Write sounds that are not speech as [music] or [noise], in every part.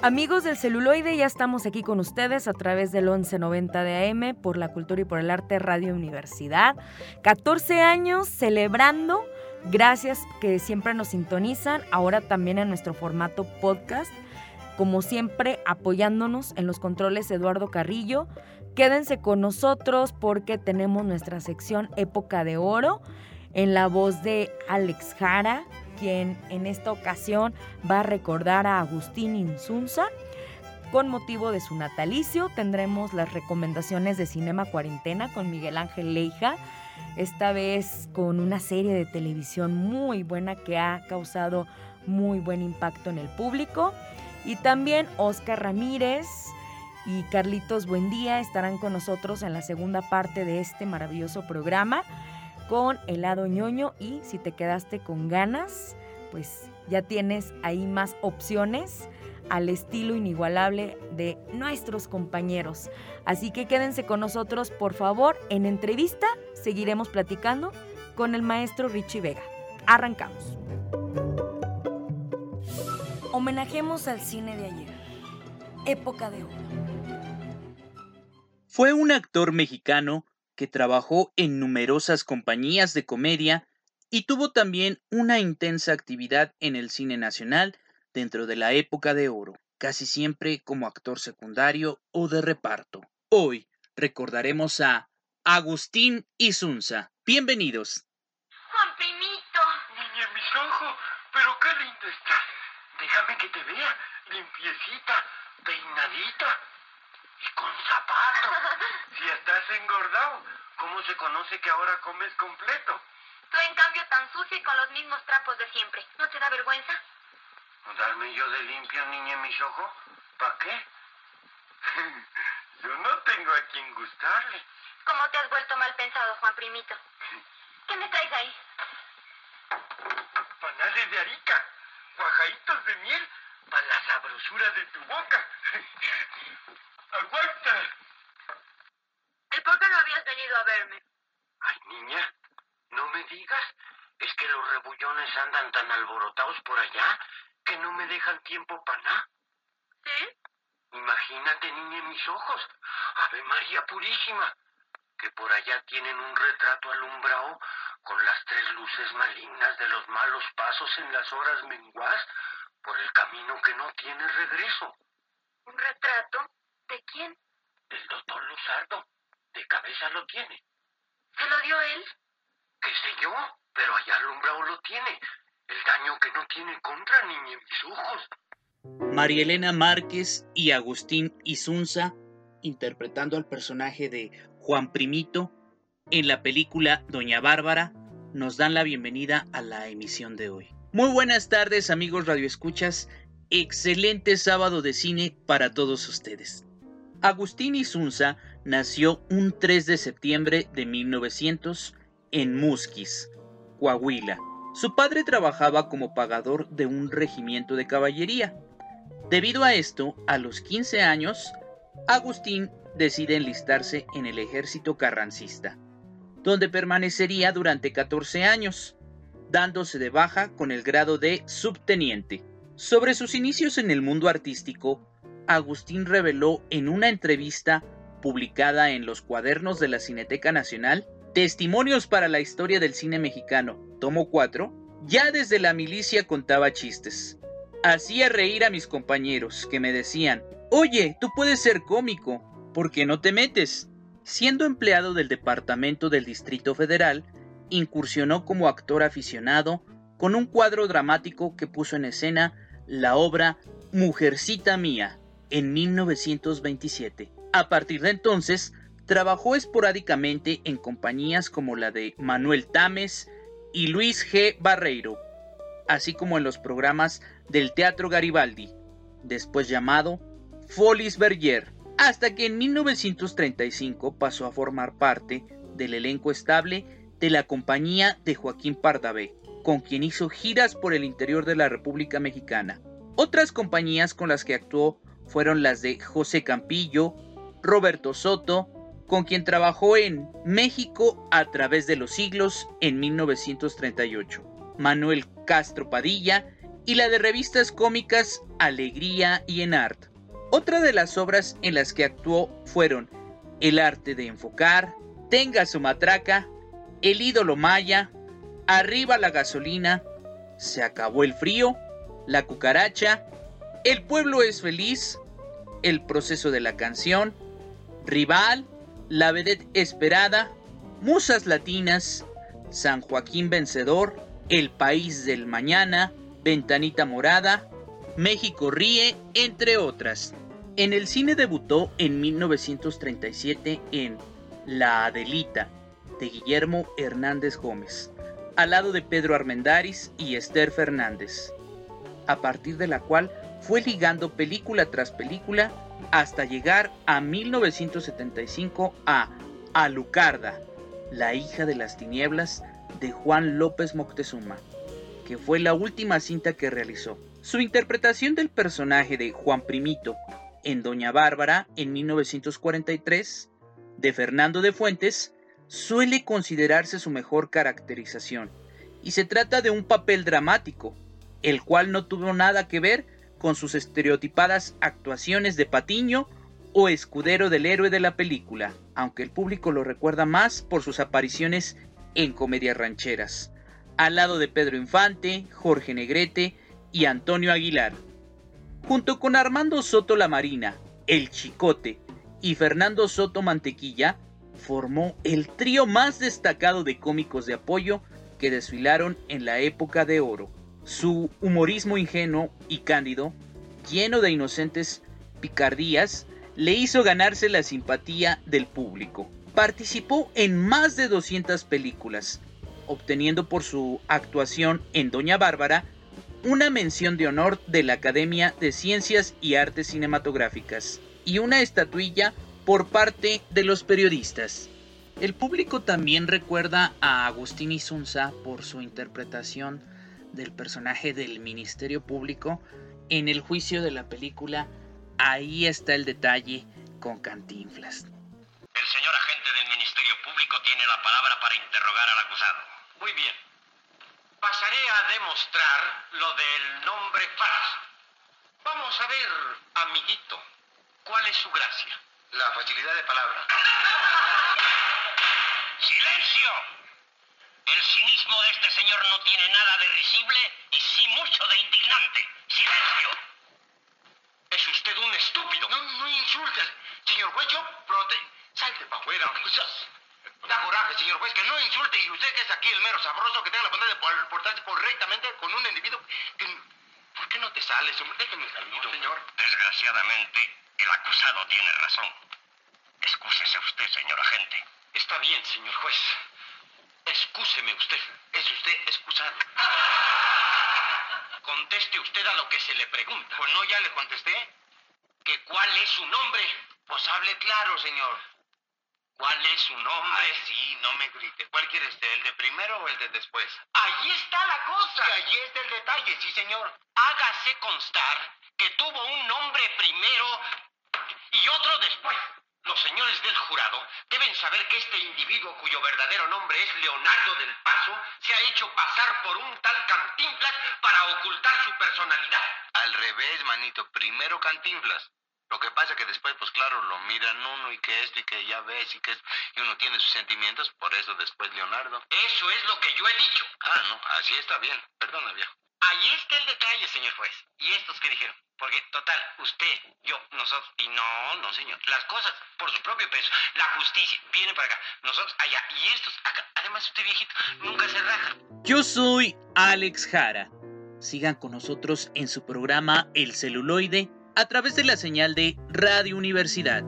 Amigos del celuloide, ya estamos aquí con ustedes a través del 1190 de AM por la cultura y por el arte Radio Universidad. 14 años celebrando, gracias que siempre nos sintonizan, ahora también en nuestro formato podcast. Como siempre, apoyándonos en los controles Eduardo Carrillo. Quédense con nosotros porque tenemos nuestra sección Época de Oro en la voz de Alex Jara, quien en esta ocasión va a recordar a Agustín Insunza. Con motivo de su natalicio tendremos las recomendaciones de Cinema Cuarentena con Miguel Ángel Leija, esta vez con una serie de televisión muy buena que ha causado muy buen impacto en el público. Y también Oscar Ramírez y Carlitos Buendía estarán con nosotros en la segunda parte de este maravilloso programa con helado ñoño y si te quedaste con ganas, pues ya tienes ahí más opciones al estilo inigualable de nuestros compañeros. Así que quédense con nosotros, por favor. En entrevista seguiremos platicando con el maestro Richie Vega. Arrancamos. Homenajemos al cine de ayer. Época de oro. Fue un actor mexicano que trabajó en numerosas compañías de comedia y tuvo también una intensa actividad en el cine nacional dentro de la época de oro, casi siempre como actor secundario o de reparto. Hoy recordaremos a Agustín Isunza. Bienvenidos. Juan Primito. Niña, mis ojos, pero qué linda estás. Déjame que te vea, limpiecita, peinadita y con zapatos. Si estás engordado, ¿cómo se conoce que ahora comes completo? Tú en cambio tan sucio y con los mismos trapos de siempre. ¿No te da vergüenza? ¿Darme yo de limpio, niña, mis ojos? ¿Para qué? [laughs] yo no tengo a quien gustarle. ¿Cómo te has vuelto mal pensado, Juan Primito? ¿Qué me traes ahí? Panales de arica, cuajaditos de miel para la sabrosura de tu boca. [laughs] ¡Aguanta! ¿Y por qué no habías venido a verme? Ay, niña, no me digas. Es que los rebullones andan tan alborotados por allá que no me dejan tiempo para nada. ¿Sí? Imagínate, niña, en mis ojos. Ave María Purísima. Que por allá tienen un retrato alumbrado con las tres luces malignas de los malos pasos en las horas menguas por el camino que no tiene regreso. ¿Un retrato? ¿De quién? El doctor Luzardo. Cabeza lo tiene. ¿Se lo dio él? ¿Qué sé yo? Pero allá alumbrado lo tiene. El daño que no tiene contra niña en mis ojos. María Elena Márquez y Agustín Isunza interpretando al personaje de Juan Primito en la película Doña Bárbara nos dan la bienvenida a la emisión de hoy. Muy buenas tardes amigos radioescuchas, excelente sábado de cine para todos ustedes. Agustín Isunza nació un 3 de septiembre de 1900 en Musquis, Coahuila. Su padre trabajaba como pagador de un regimiento de caballería. Debido a esto, a los 15 años, Agustín decide enlistarse en el ejército carrancista, donde permanecería durante 14 años, dándose de baja con el grado de subteniente. Sobre sus inicios en el mundo artístico, Agustín reveló en una entrevista publicada en los cuadernos de la Cineteca Nacional, Testimonios para la historia del cine mexicano, tomo 4, ya desde la milicia contaba chistes. Hacía reír a mis compañeros, que me decían, oye, tú puedes ser cómico, ¿por qué no te metes? Siendo empleado del Departamento del Distrito Federal, incursionó como actor aficionado con un cuadro dramático que puso en escena la obra Mujercita Mía en 1927. A partir de entonces, trabajó esporádicamente en compañías como la de Manuel Tames y Luis G. Barreiro, así como en los programas del Teatro Garibaldi. después llamado Folies Berger, hasta que en 1935 pasó a formar parte del elenco estable de la compañía de Joaquín Pardavé, con quien hizo giras por el interior de la República Mexicana. Otras compañías con las que actuó fueron las de José Campillo, Roberto Soto, con quien trabajó en México a través de los siglos en 1938, Manuel Castro Padilla y la de revistas cómicas Alegría y En Art. Otra de las obras en las que actuó fueron El arte de enfocar, Tenga su matraca, El ídolo maya, Arriba la gasolina, Se acabó el frío, La cucaracha, El pueblo es feliz, El proceso de la canción, Rival, la Vedette Esperada, Musas Latinas, San Joaquín Vencedor, El País del Mañana, Ventanita Morada, México Ríe, entre otras. En el cine debutó en 1937 en La Adelita, de Guillermo Hernández Gómez, al lado de Pedro Armendáriz y Esther Fernández, a partir de la cual fue ligando película tras película hasta llegar a 1975 a Alucarda, la hija de las tinieblas de Juan López Moctezuma, que fue la última cinta que realizó. Su interpretación del personaje de Juan Primito en Doña Bárbara en 1943 de Fernando de Fuentes suele considerarse su mejor caracterización, y se trata de un papel dramático, el cual no tuvo nada que ver con sus estereotipadas actuaciones de Patiño o escudero del héroe de la película, aunque el público lo recuerda más por sus apariciones en comedias rancheras, al lado de Pedro Infante, Jorge Negrete y Antonio Aguilar. Junto con Armando Soto La Marina, El Chicote y Fernando Soto Mantequilla, formó el trío más destacado de cómicos de apoyo que desfilaron en la época de oro. Su humorismo ingenuo y cándido, lleno de inocentes picardías, le hizo ganarse la simpatía del público. Participó en más de 200 películas, obteniendo por su actuación en Doña Bárbara una mención de honor de la Academia de Ciencias y Artes Cinematográficas y una estatuilla por parte de los periodistas. El público también recuerda a Agustín Isunza por su interpretación del personaje del Ministerio Público en el juicio de la película Ahí está el detalle con Cantinflas. El señor agente del Ministerio Público tiene la palabra para interrogar al acusado. Muy bien. Pasaré a demostrar lo del nombre falso. Vamos a ver, amiguito, ¿cuál es su gracia? La facilidad de palabra. [laughs] ¡Silencio! El cinismo de este señor no tiene nada de risible y sí mucho de indignante. ¡Silencio! Es usted un estúpido. No, no insultes. Señor juez, yo prote... Salte para afuera. Da coraje, señor juez, que no insulte y usted que es aquí el mero sabroso que tenga la bondad de portarse correctamente con un individuo que... ¿Por qué no te sales? Déjeme salir, señor. Desgraciadamente, el acusado tiene razón. Excúsese usted, señor agente. Está bien, señor juez. Excúseme usted. Es usted excusado. Conteste usted a lo que se le pregunta. Pues no, ya le contesté. ¿Que cuál es su nombre? Pues hable claro, señor. ¿Cuál es su nombre? sí, no me grite. ¿Cuál quiere usted, el de primero o el de después? Allí está la cosa. Sí, allí está el detalle, sí, señor. Hágase constar que tuvo un nombre primero y otro después. Los señores del jurado deben saber que este individuo cuyo verdadero nombre es Leonardo del Paso se ha hecho pasar por un tal Cantinflas para ocultar su personalidad. Al revés, manito. Primero Cantinflas. Lo que pasa es que después, pues claro, lo miran uno y que esto y que ya ves y que y uno tiene sus sentimientos, por eso después Leonardo. Eso es lo que yo he dicho. Ah, no, así está bien. Perdona, viejo. Ahí está el detalle, señor juez. ¿Y estos qué dijeron? Porque, total, usted, yo, nosotros, y no, no, señor. Las cosas por su propio peso. La justicia viene para acá, nosotros allá, y estos acá. Además, usted, viejito, nunca se raja. Yo soy Alex Jara. Sigan con nosotros en su programa El celuloide a través de la señal de Radio Universidad.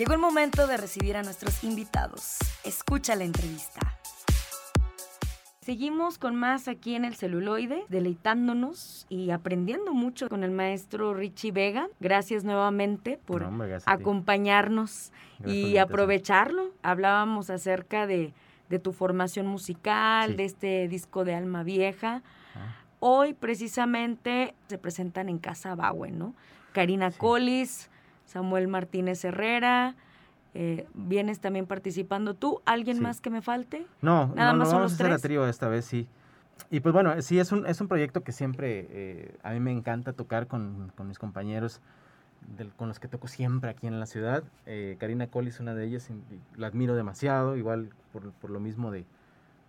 Llegó el momento de recibir a nuestros invitados. Escucha la entrevista. Seguimos con más aquí en el celuloide, deleitándonos y aprendiendo mucho con el maestro Richie Vega. Gracias nuevamente por No, hombre, gracias a ti. acompañarnos por y aprovecharlo. Hablábamos acerca de, de tu formación musical, Sí. de este disco de Alma Vieja. Ah. Hoy precisamente se presentan en Casa Baue, ¿no? Karina Sí. Collis, Samuel Martínez Herrera, eh, vienes también participando tú. ¿Alguien Sí. más que me falte? No, Nada no, más no son vamos los a hacer tres. trío esta vez, sí. Y pues bueno, sí, es un, es un proyecto que siempre eh, a mí me encanta tocar con, con mis compañeros del- con los que toco siempre aquí en la ciudad. Eh, Karina Collis es una de ellas, la admiro demasiado, igual por, por lo mismo de,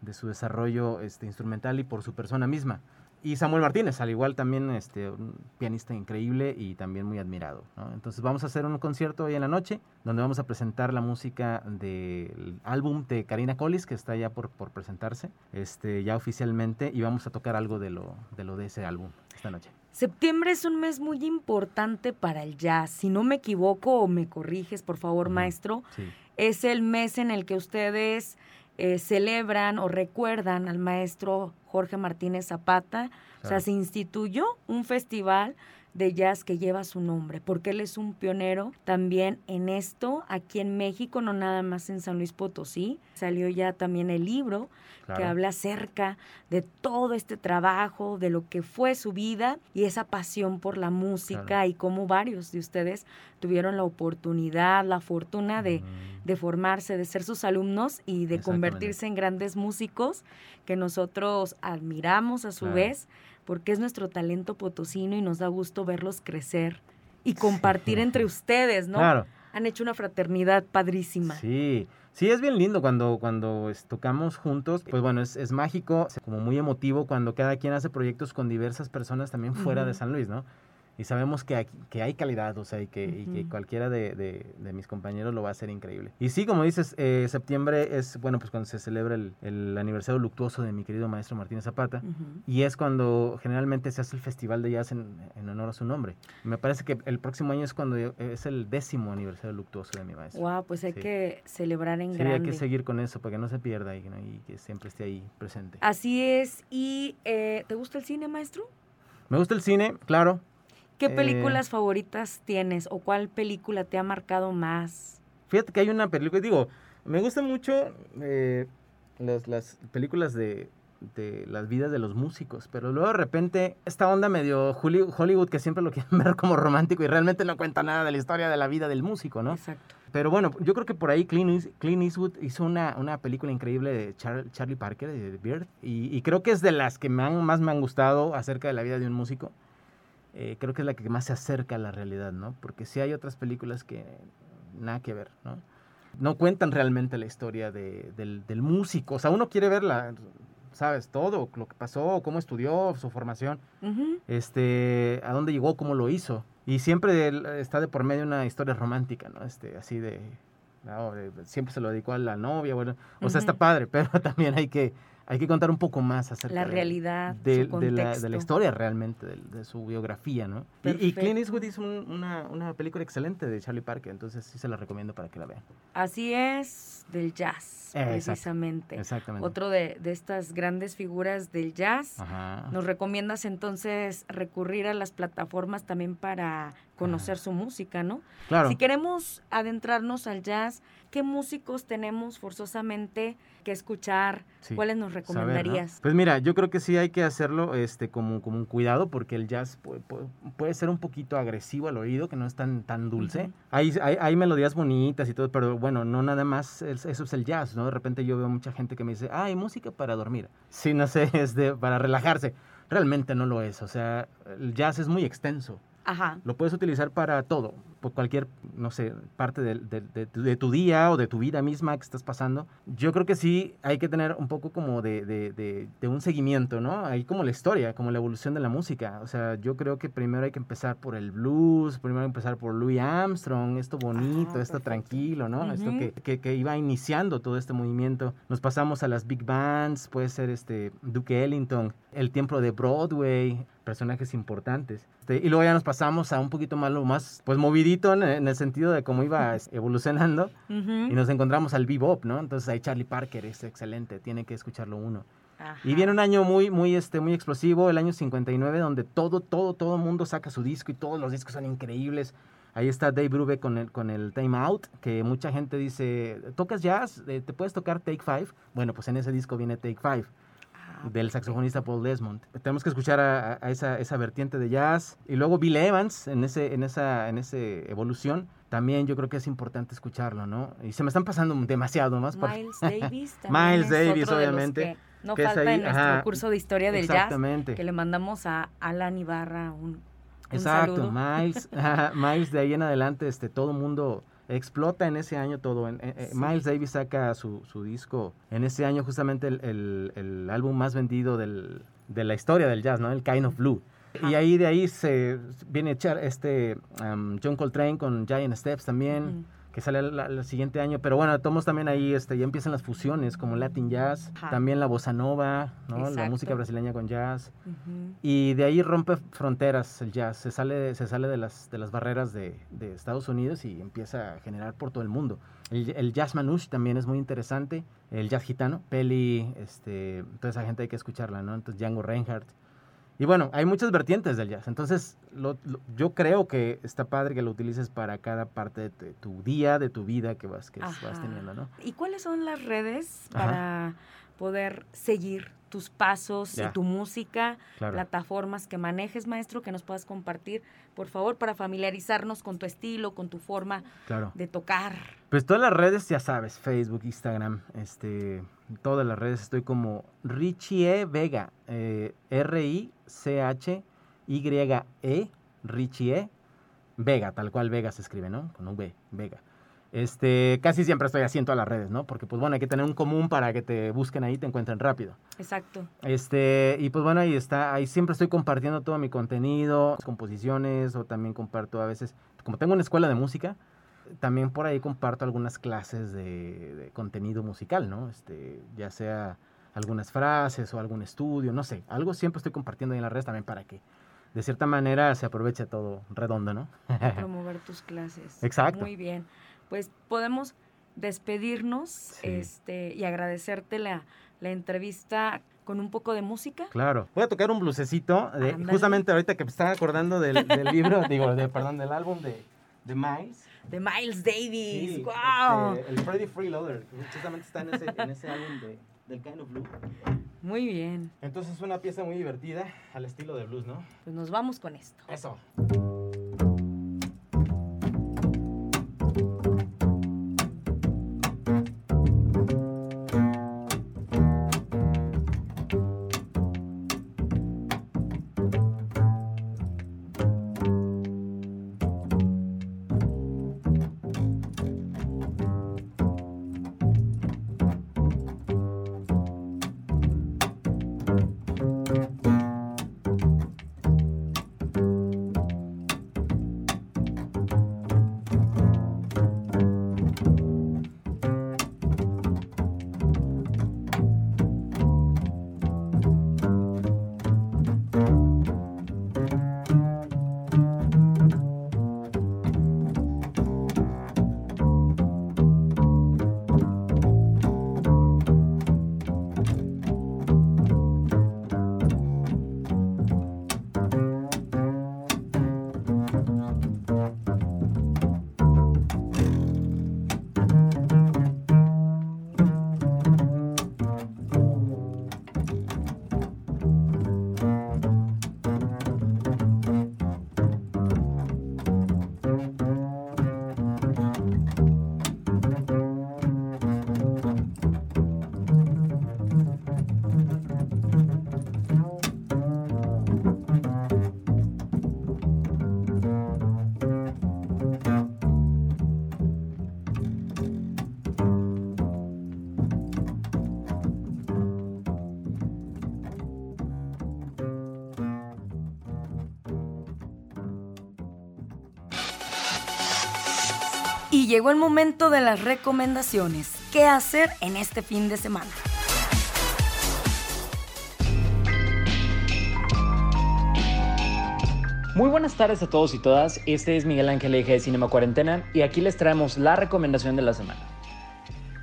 de su desarrollo este, instrumental y por su persona misma. Y Samuel Martínez, al igual también este, un pianista increíble y también muy admirado. ¿no? Entonces vamos a hacer un concierto hoy en la noche donde vamos a presentar la música del álbum de Karina Collis que está ya por, por presentarse este, ya oficialmente y vamos a tocar algo de lo de, lo de ese álbum esta noche. Septiembre es un mes muy importante para el jazz. Si no me equivoco o me corriges, por favor, maestro, Sí, es el mes en el que ustedes eh, celebran o recuerdan al maestro Jorge Martínez Zapata. O sea, se instituyó un festival de jazz que lleva su nombre, porque él es un pionero también en esto, aquí en México, no nada más en San Luis Potosí. Salió ya también el libro que habla acerca de todo este trabajo, de lo que fue su vida y esa pasión por la música Claro. y cómo varios de ustedes tuvieron la oportunidad, la fortuna de, Mm, de formarse, de ser sus alumnos y de convertirse en grandes músicos que nosotros admiramos a su Claro. vez porque es nuestro talento potosino y nos da gusto verlos crecer y compartir entre [laughs] ustedes, ¿no? Claro. Han hecho una fraternidad padrísima. Sí, sí, es bien lindo cuando, cuando tocamos juntos. Pues bueno, es, es mágico, como muy emotivo cuando cada quien hace proyectos con diversas personas también fuera de. San Luis, ¿no? Y sabemos que, aquí- que hay calidad, o sea, y que, y que cualquiera de, de- de mis compañeros lo va a hacer increíble. Y sí, como dices, eh, septiembre es, bueno, pues cuando se celebra el, el aniversario luctuoso de mi querido maestro Martínez Zapata. Y es cuando generalmente se hace el festival de jazz en, en honor a su nombre. Me parece que el próximo año es cuando es el décimo aniversario luctuoso de mi maestro. Wow, pues hay Sí. que celebrar en Sí, grande. hay que seguir con eso para que no se pierda y, ¿no? y que siempre esté ahí presente. Así es. ¿Y eh, te gusta el cine, maestro? Me gusta el cine, claro. ¿Qué Eh, películas favoritas tienes o cuál película te ha marcado más? Fíjate que hay una película, digo, me gustan mucho eh, las, las películas de, de las vidas de los músicos, pero luego de repente esta onda medio Holly- Hollywood que siempre lo [laughs] quieren ver como romántico y realmente no cuenta nada de la historia de la vida del músico, ¿no? Exacto. Pero bueno, yo creo que por ahí Clint, Eas- Clint Eastwood hizo una, una película increíble de Char- Charlie Parker, de Beard, y, y creo que es de las que me han- más me han gustado acerca de la vida de un músico. Eh, creo que es la que más se acerca a la realidad, ¿no? Porque sí hay otras películas que nada que ver, ¿no? No cuentan realmente la historia de- del, del músico. O sea, uno quiere verla, ¿sabes? Todo, lo que pasó, cómo estudió, su formación Ujú. este, a dónde llegó, cómo lo hizo. Y siempre está de por medio una historia romántica, ¿no? Este, así de, no, siempre se lo dedicó a la novia, bueno, o sea, está Ujú. padre, [laughs] pero también hay que, hay que contar un poco más acerca La de- realidad, de, su de la, de la historia realmente, de, de su biografía, ¿no? Y, y Clint. Eastwood hizo un- una, una película excelente de Charlie Parker, entonces sí se la recomiendo para que la vean. Así es, del jazz, precisamente. Exactamente. Otro de, de estas grandes figuras del jazz. Ajá. ¿Nos recomiendas entonces recurrir a las plataformas también para conocer su música, no? Claro. Si queremos adentrarnos al jazz, ¿qué músicos tenemos forzosamente que escuchar? Sí, ¿Cuáles nos saber, ¿no? recomendarías? Pues mira, yo creo que sí hay que hacerlo este, como, como un cuidado porque el jazz puede, puede ser un poquito agresivo al oído, que no es tan, tan dulce. Ujú. hay, hay, hay melodías bonitas y todo, pero bueno, no nada más es- eso es el jazz, ¿no? De repente yo veo mucha gente que me dice, ah, hay música para dormir. Sí, no sé, [laughs] es de, para relajarse. Realmente no lo es, o sea, el jazz es muy extenso. Ajá. Lo puedes utilizar para todo, por cualquier, no sé, parte de, de tu- de tu día o de tu vida misma que estás pasando. Yo creo que sí hay que tener un poco como de, de- de- de un seguimiento, ¿no? Ahí como la historia, como la evolución de la música. O sea, yo creo que primero hay que empezar por el blues, primero hay que empezar por Louis Armstrong, esto bonito, Ah, esto tranquilo, ¿no? Esto Ujú. que, que- que iba iniciando todo este movimiento. Nos pasamos a las big bands, puede ser este Duke Ellington, el tiempo de Broadway, personajes importantes. Este, y luego ya nos pasamos a un poquito más, lo más, pues movidito en, en el sentido de cómo iba evolucionando. Ujú. Y nos encontramos al bebop, ¿no? Entonces ahí Charlie Parker es excelente, tiene que escucharlo uno. Y Ajá. viene un año muy, muy, este, muy explosivo, el año 59, donde todo, todo, todo mundo saca su disco y todos los discos son increíbles. Ahí está Dave Brubeck con el, con el Time Out, que mucha gente dice, ¿tocas jazz? Eh, ¿Te puedes tocar Take Five? Bueno, pues en ese disco viene Take Five, del saxofonista Paul Desmond. Tenemos que escuchar a, esa, esa vertiente de jazz. Y luego Bill Evans, en, ese, en, esa, en ese evolución, también yo creo que es importante escucharlo, ¿no? Y se me están pasando demasiado más. por- Miles Davis [laughs] también Miles es Davis, obviamente, que no que es falta ahí, en nuestro ajá, curso de historia del jazz, Exactamente. que le mandamos a Alan Ibarra un, un Exacto, saludo. Miles, [laughs] Miles de ahí en adelante, este, todo mundo explota en ese año todo. En- en- eh, Sí. Miles Davis saca su, su disco en ese año, justamente el, el- el álbum más vendido del- de la historia del jazz, ¿no? El Kind of Blue. Y ahí de ahí se viene a echar este um, John Coltrane con Giant Steps también. Que sale el, siguiente año. Pero bueno, tomos también ahí, este, ya empiezan las fusiones como Latin Jazz, Ajá. también la bossa nova, ¿no? La música brasileña con jazz. Y de ahí rompe fronteras el jazz, se sale, se sale de, las, de las barreras de, de Estados Unidos y empieza a generar por todo el mundo. El, el jazz manouche también es muy interesante, el jazz gitano, Peli, este, toda esa gente hay que escucharla, ¿no? Entonces Django Reinhardt. Y bueno, hay muchas vertientes del jazz, entonces lo- lo- yo creo que está padre que lo utilices para cada parte de tu, de tu día, de tu vida que vas, que vas teniendo, ¿no? ¿Y cuáles son las redes Ajá. para poder seguir tus pasos y tu música, Claro. plataformas que manejes, maestro, que nos puedas compartir, por favor, para familiarizarnos con tu estilo, con tu forma Claro. de tocar? Pues todas las redes, ya sabes, Facebook, Instagram, este, todas las redes estoy como Richie Vega, eh, R-I-C-H-Y-E, Richie Vega, tal cual Vega se escribe, ¿no? Con V, Vega. Este, casi siempre estoy así en todas las redes, ¿no? Porque pues bueno, hay que tener un común para que te busquen ahí y te encuentren rápido. Exacto. Este, y pues bueno, ahí está, ahí siempre estoy compartiendo todo mi contenido, composiciones, o también comparto a veces, como tengo una escuela de música, también por ahí comparto algunas clases de, de contenido musical, ¿no? Este, ya sea algunas frases o algún estudio, no sé, algo siempre estoy compartiendo ahí en las redes también para que de cierta manera se aproveche todo redondo, ¿no? [laughs] promover tus clases. Exacto. Muy bien. Pues podemos despedirnos Sí. este, y agradecerte la, la entrevista con un poco de música. Claro. Voy a tocar un blusecito, de- justamente ahorita que me estaba acordando del, del libro, [laughs] digo, de, perdón, del álbum de, de Miles. De Miles Davis. Sí, ¡Wow! este, el Freddy Freeloader, justamente está en ese, en ese álbum de, del Kind of Blue. Muy bien. Entonces es una pieza muy divertida al estilo de blues, ¿no? Pues nos vamos con esto. Eso. Llegó el momento de las recomendaciones. ¿Qué hacer en este fin de semana? Muy buenas tardes a todos y todas. Este es Miguel Ángel Eje de Cinema Cuarentena y aquí les traemos la recomendación de la semana.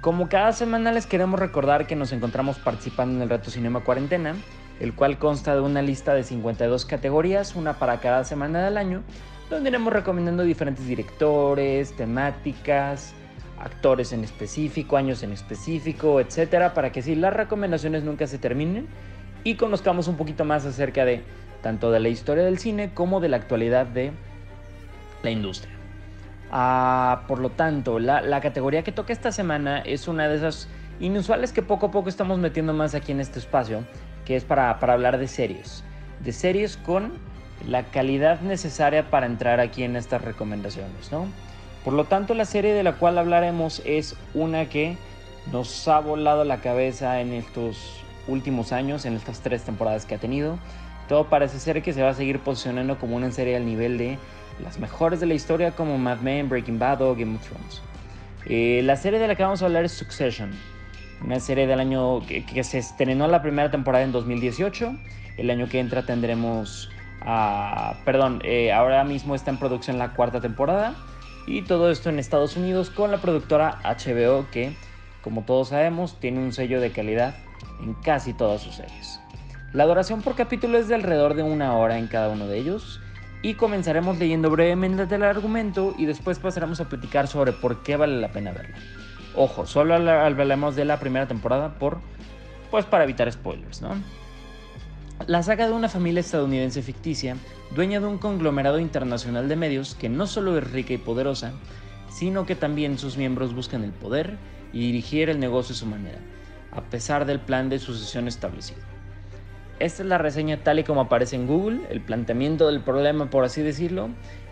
Como cada semana les queremos recordar que nos encontramos participando en el Reto Cinema Cuarentena, el cual consta de una lista de 52 categorías, una para cada semana del año, donde iremos recomendando diferentes directores, temáticas, actores en específico, años en específico, etcétera, para que si las recomendaciones nunca se terminen y conozcamos un poquito más acerca de tanto de la historia del cine como de la actualidad de la industria. Ah, por lo tanto, la, categoría que toca esta semana es una de esas inusuales que poco a poco estamos metiendo más aquí en este espacio, que es para, para hablar de series. De series con la calidad necesaria para entrar aquí en estas recomendaciones, ¿no? Por lo tanto, la serie de la cual hablaremos es una que nos ha volado la cabeza en estos últimos años, en estas tres temporadas que ha tenido. Todo parece ser que se va a seguir posicionando como una serie al nivel de las mejores de la historia como Mad Men, Breaking Bad o Game of Thrones. Eh, la serie de la que vamos a hablar es Succession, una serie del año que, se estrenó la primera temporada en 2018. El año que entra tendremos, a, perdón, eh, ahora mismo está en producción la cuarta temporada y todo esto en Estados Unidos con la productora HBO que, como todos sabemos, tiene un sello de calidad en casi todas sus series. La duración por capítulo es de alrededor de una hora en cada uno de ellos y comenzaremos leyendo brevemente el argumento y después pasaremos a platicar sobre por qué vale la pena verlo. Ojo, solo hablaremos de la primera temporada por pues para evitar spoilers, ¿no? La saga de una familia estadounidense ficticia, dueña de un conglomerado internacional de medios que no solo es rica y poderosa, sino que también sus miembros buscan el poder y dirigir el negocio a su manera, a pesar del plan de sucesión establecido. Esta es la reseña tal y como aparece en Google, el planteamiento del problema, por así decirlo.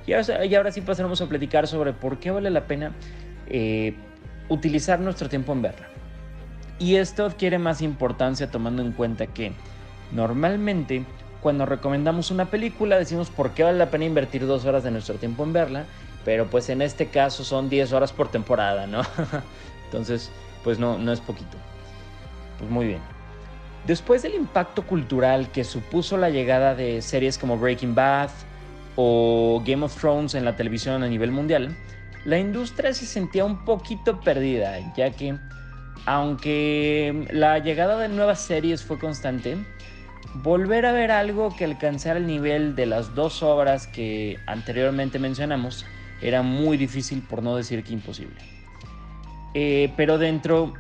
Y ahora, sí pasaremos a platicar sobre por qué vale la pena eh, utilizar nuestro tiempo en verla. Y esto adquiere más importancia tomando en cuenta que normalmente cuando recomendamos una película decimos por qué vale la pena invertir dos horas de nuestro tiempo en verla, pero pues en este caso son 10 horas por temporada, ¿no? [laughs] Entonces, pues no, no es poquito. Pues muy bien. Después del impacto cultural que supuso la llegada de series como Breaking Bad o Game of Thrones en la televisión a nivel mundial, la industria se sentía un poquito perdida, ya que aunque la llegada de nuevas series fue constante, volver a ver algo que alcanzara el nivel de las dos obras que anteriormente mencionamos era muy difícil, por no decir que imposible. Eh, pero dentro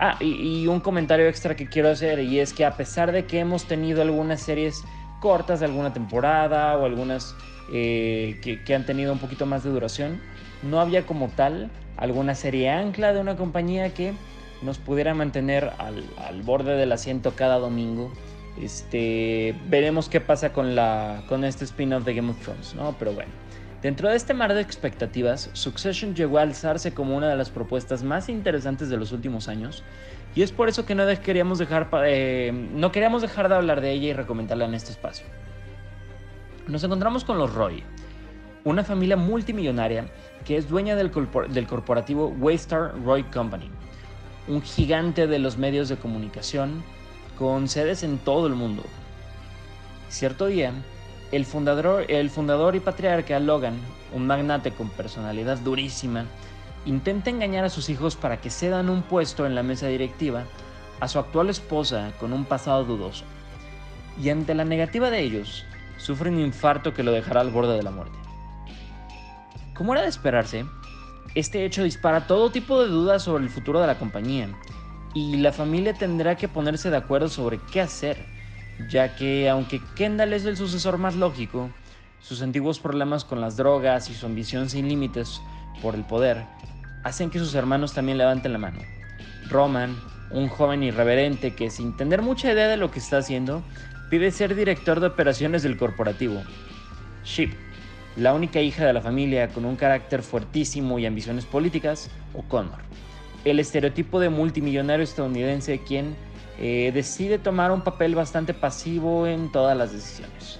Ah, y, un comentario extra que quiero hacer y es que a pesar de que hemos tenido algunas series cortas de alguna temporada o algunas eh, que, han tenido un poquito más de duración, no había como tal alguna serie ancla de una compañía que nos pudiera mantener al, al borde del asiento cada domingo. Este, veremos qué pasa con, la, con este spin-off de Game of Thrones, ¿no? Pero bueno. Dentro de este mar de expectativas, Succession llegó a alzarse como una de las propuestas más interesantes de los últimos años, y es por eso que no queríamos dejar, eh, no queríamos dejar de hablar de ella y recomendarla en este espacio. Nos encontramos con los Roy, una familia multimillonaria que es dueña del, corporativo Waystar Roy Company, un gigante de los medios de comunicación con sedes en todo el mundo. Cierto día, el fundador, el fundador y patriarca Logan, un magnate con personalidad durísima, intenta engañar a sus hijos para que cedan un puesto en la mesa directiva a su actual esposa con un pasado dudoso. Y ante la negativa de ellos, sufre un infarto que lo dejará al borde de la muerte. Como era de esperarse, este hecho dispara todo tipo de dudas sobre el futuro de la compañía, y la familia tendrá que ponerse de acuerdo sobre qué hacer ya que aunque Kendall es el sucesor más lógico, sus antiguos problemas con las drogas y su ambición sin límites por el poder hacen que sus hermanos también levanten la mano. Roman, un joven irreverente que sin tener mucha idea de lo que está haciendo, pide ser director de operaciones del corporativo. Ship, la única hija de la familia con un carácter fuertísimo y ambiciones políticas, O'Connor, el estereotipo de multimillonario estadounidense quien eh, decide tomar un papel bastante pasivo en todas las decisiones.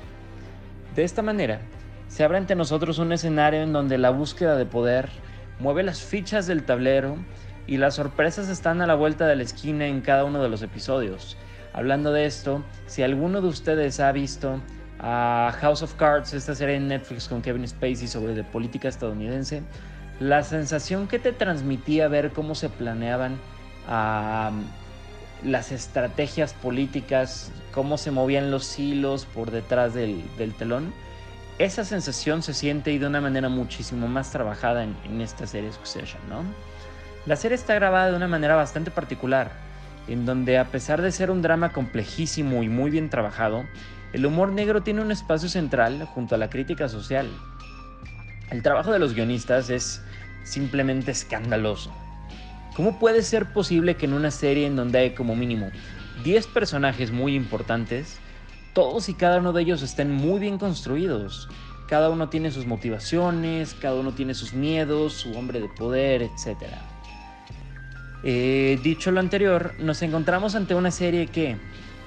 De esta manera, se abre ante nosotros un escenario en donde la búsqueda de poder mueve las fichas del tablero y las sorpresas están a la vuelta de la esquina en cada uno de los episodios. Hablando de esto, si alguno de ustedes ha visto a House of Cards, esta serie en Netflix con Kevin Spacey sobre la política estadounidense, la sensación que te transmitía ver cómo se planeaban las estrategias políticas, cómo se movían los hilos por detrás del, telón, esa sensación se siente y de una manera muchísimo más trabajada en, en esta serie Succession, ¿no? La serie está grabada de una manera bastante particular, en donde a pesar de ser un drama complejísimo y muy bien trabajado, el humor negro tiene un espacio central junto a la crítica social. El trabajo de los guionistas es simplemente escandaloso. ¿Cómo puede ser posible que en una serie en donde hay como mínimo 10 personajes muy importantes, todos y cada uno de ellos estén muy bien construidos? Cada uno tiene sus motivaciones, cada uno tiene sus miedos, su hombre de poder, etc. Eh, dicho lo anterior, nos encontramos ante una serie que,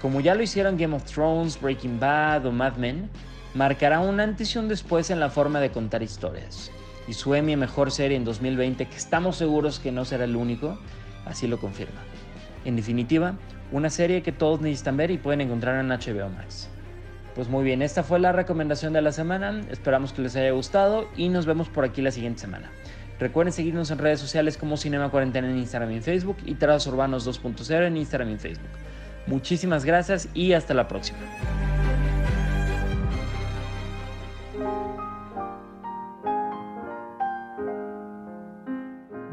como ya lo hicieron Game of Thrones, Breaking Bad o Mad Men, marcará un antes y un después en la forma de contar historias y su Mejor Serie en 2020, que estamos seguros que no será el único, así lo confirma. En definitiva, una serie que todos necesitan ver y pueden encontrar en HBO Max. Pues muy bien, esta fue la recomendación de la semana, esperamos que les haya gustado y nos vemos por aquí la siguiente semana. Recuerden seguirnos en redes sociales como Cinema Cuarentena en Instagram y Facebook y Trazos Urbanos 2.0 en Instagram y Facebook. Muchísimas gracias y hasta la próxima.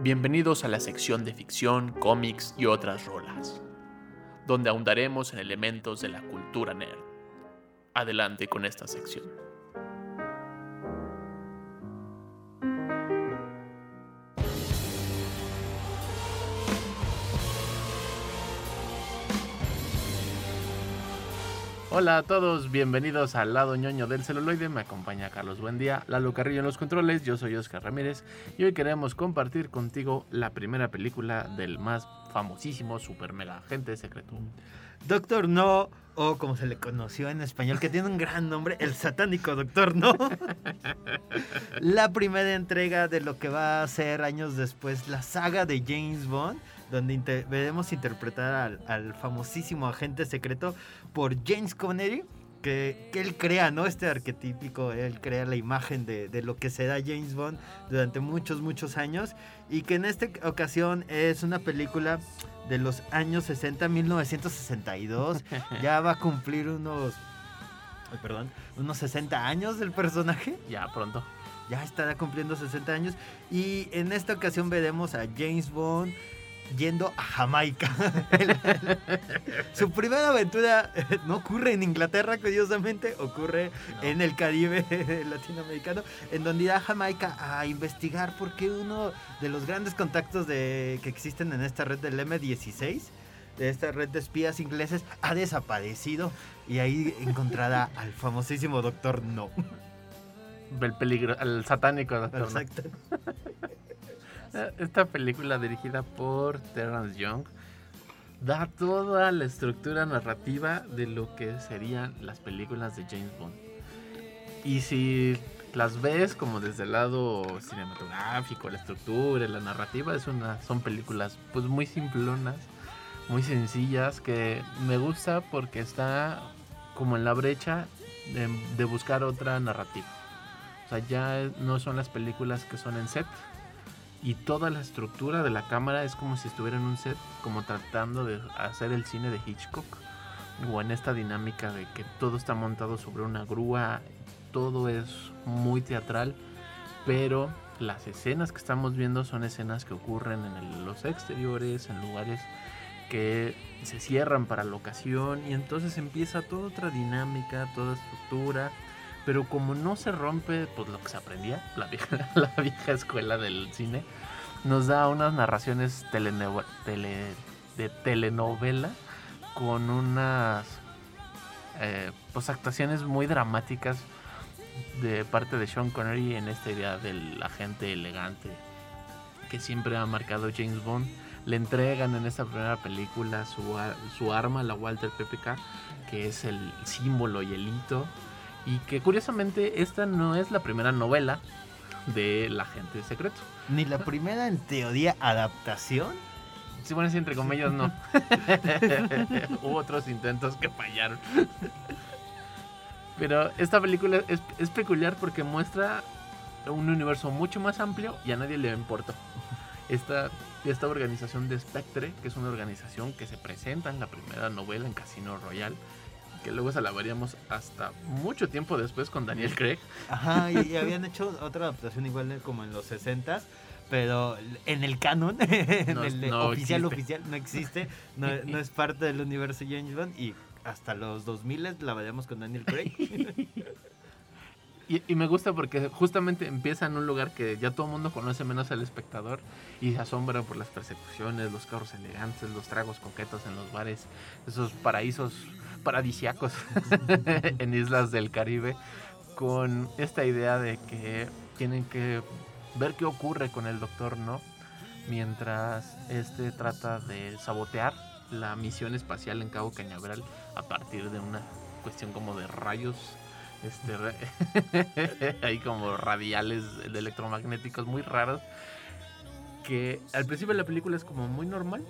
Bienvenidos a la sección de ficción, cómics y otras rolas, donde ahondaremos en elementos de la cultura nerd. Adelante con esta sección. Hola a todos, bienvenidos al lado ñoño del celuloide. Me acompaña Carlos Buendía, Lalo Carrillo en los controles. Yo soy Oscar Ramírez y hoy queremos compartir contigo la primera película del más famosísimo super mega agente secreto. Doctor No, o como se le conoció en español, que tiene un gran nombre, el satánico Doctor No. [laughs] la primera entrega de lo que va a ser años después la saga de James Bond donde veremos interpretar al, famosísimo agente secreto por James Connery. Que, él crea, ¿no? Este arquetípico, él crea la imagen de, lo que será James Bond durante muchos, muchos años. Y que en esta ocasión es una película de los años 60, 1962. [laughs] ya va a cumplir unos, perdón, unos 60 años del personaje. Ya, pronto. Ya estará cumpliendo 60 años. Y en esta ocasión veremos a James Bond yendo a Jamaica. [laughs] Su primera aventura no ocurre en Inglaterra, curiosamente, ocurre en el Caribe latinoamericano, en donde irá a Jamaica a investigar por qué uno de los grandes contactos de, que existen en esta red del M16 de esta red de espías ingleses ha desaparecido y ahí encontrará [laughs] al famosísimo Doctor No. El peligro, el satánico Doctor Exacto. [laughs] Esta película dirigida por Terrence Young da toda la estructura narrativa de lo que serían las películas de James Bond. Y si las ves como desde el lado cinematográfico, la estructura, la narrativa, es una, son películas pues muy simplonas, muy sencillas, que me gusta porque está como en la brecha de, de buscar otra narrativa. O sea, ya no son las películas que son en set, y toda la estructura de la cámara es como si estuviera en un set, como tratando de hacer el cine de Hitchcock, o en esta dinámica de que todo está montado sobre una grúa, todo es muy teatral, pero las escenas que estamos viendo son escenas que ocurren en los exteriores, en lugares que se cierran para la ocasión y entonces empieza toda otra dinámica, toda estructura pero como no se rompe pues lo que se aprendía, la vieja, [laughs] la vieja escuela del cine, nos da unas narraciones de telenovela con unas eh, pues actuaciones muy dramáticas de parte de Sean Connery en esta idea del agente elegante que siempre ha marcado James Bond. Le entregan en esta primera película su, su arma, la Walter PPK, que es el símbolo y el hito y que curiosamente esta no es la primera novela de La Gente Secreto. Ni la primera, en teoría, adaptación. Si bueno, si entre comillas no. [laughs] Hubo otros intentos que fallaron. Pero esta película es, peculiar porque muestra un universo mucho más amplio y a nadie le importó. Esta, esta organización de Spectre, que es una organización que se presenta en la primera novela en Casino Royale, que luego se la veríamos hasta mucho tiempo después con Daniel Craig. Ajá, y, y habían hecho otra adaptación igual como en los 60 pero en el canon, [laughs] en No, el no oficial, existe. oficial, no existe, no, no es parte del universo James Bond y hasta los 2000 la veríamos con Daniel Craig. [laughs] Y, y me gusta porque justamente empieza en un lugar que ya todo el mundo conoce menos al espectador y se asombra por las persecuciones, los carros elegantes, los tragos coquetos en los bares, esos paraísos paradisiacos [laughs] en islas del Caribe, con esta idea de que tienen que ver qué ocurre con el doctor, ¿no? Mientras este trata de sabotear la misión espacial en Cabo Cañaveral a partir de una cuestión como de rayos este hay [laughs] como radiales electromagnéticos muy raros que al principio de la película es como muy normal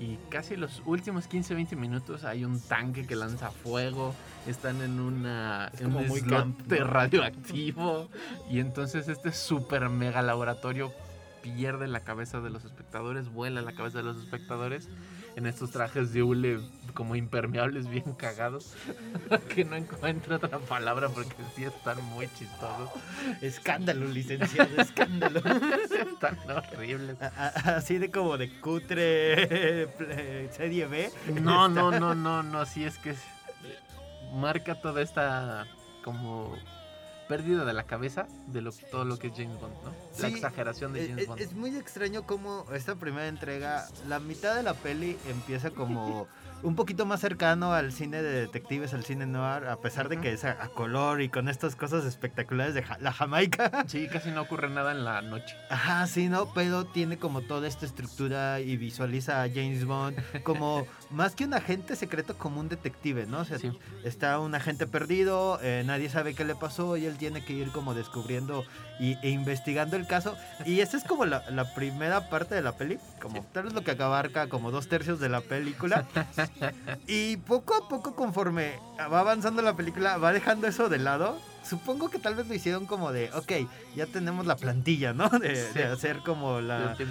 y casi los últimos 15-20 minutos hay un tanque que lanza fuego, están en una Es en un como muy camp, ¿no? radioactivo y entonces este super mega laboratorio pierde la cabeza de los espectadores, vuela la cabeza de los espectadores en estos trajes de hule como impermeables bien cagados [laughs] que no encuentro otra palabra porque sí están muy chistosos escándalo, licenciado, escándalo. [laughs] están horribles Así de como de cutre serie B. no no no no no sí es que marca toda esta como pérdida de la cabeza de lo, todo lo que es James Bond, ¿no? La exageración de Eh, James eh, Bond. Es muy extraño cómo esta primera entrega, la mitad de la peli empieza como [laughs] un poquito más cercano al cine de detectives, al cine noir, a pesar de que es a, a color y con estas cosas espectaculares de Ja- la Jamaica. [laughs] Sí, casi no ocurre nada en la noche. Ajá, sí, ¿no? Pero tiene como toda esta estructura y visualiza a James Bond como [laughs] más que un agente secreto, como un detective, ¿no? O sea, Sí. está un agente perdido, eh, nadie sabe qué le pasó y él tiene que ir como descubriendo y, e investigando el caso. Y esa es como la, la primera parte de la peli, como Sí. tal vez lo que abarca como dos tercios de la película. y poco a poco conforme va avanzando la película, va dejando eso de lado. Supongo que tal vez lo hicieron como de, ok, ya tenemos la plantilla, ¿no? De, Sí. de hacer como la, que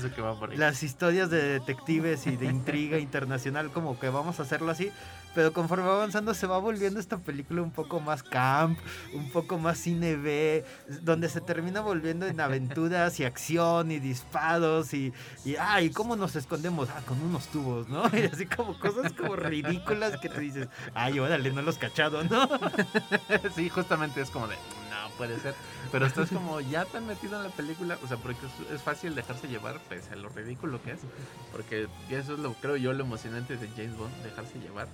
las historias de detectives y de intriga [laughs] internacional, como que vamos a hacerlo así. Pero conforme va avanzando se va volviendo esta película un poco más camp, un poco más cine B, donde se termina volviendo en aventuras y acción y disparos y, y ay, ¿cómo nos escondemos? Ah, con unos tubos, ¿no? [laughs] Y así como cosas como ridículas que te dices, ay, órale, no los cachado, ¿no? [laughs] sí, justamente es como de, no puede ser. Pero estás como ya tan metido en la película, o sea, porque es, fácil dejarse llevar, pese a lo ridículo que es. Porque eso es lo, creo yo, lo emocionante de James Bond, dejarse llevar.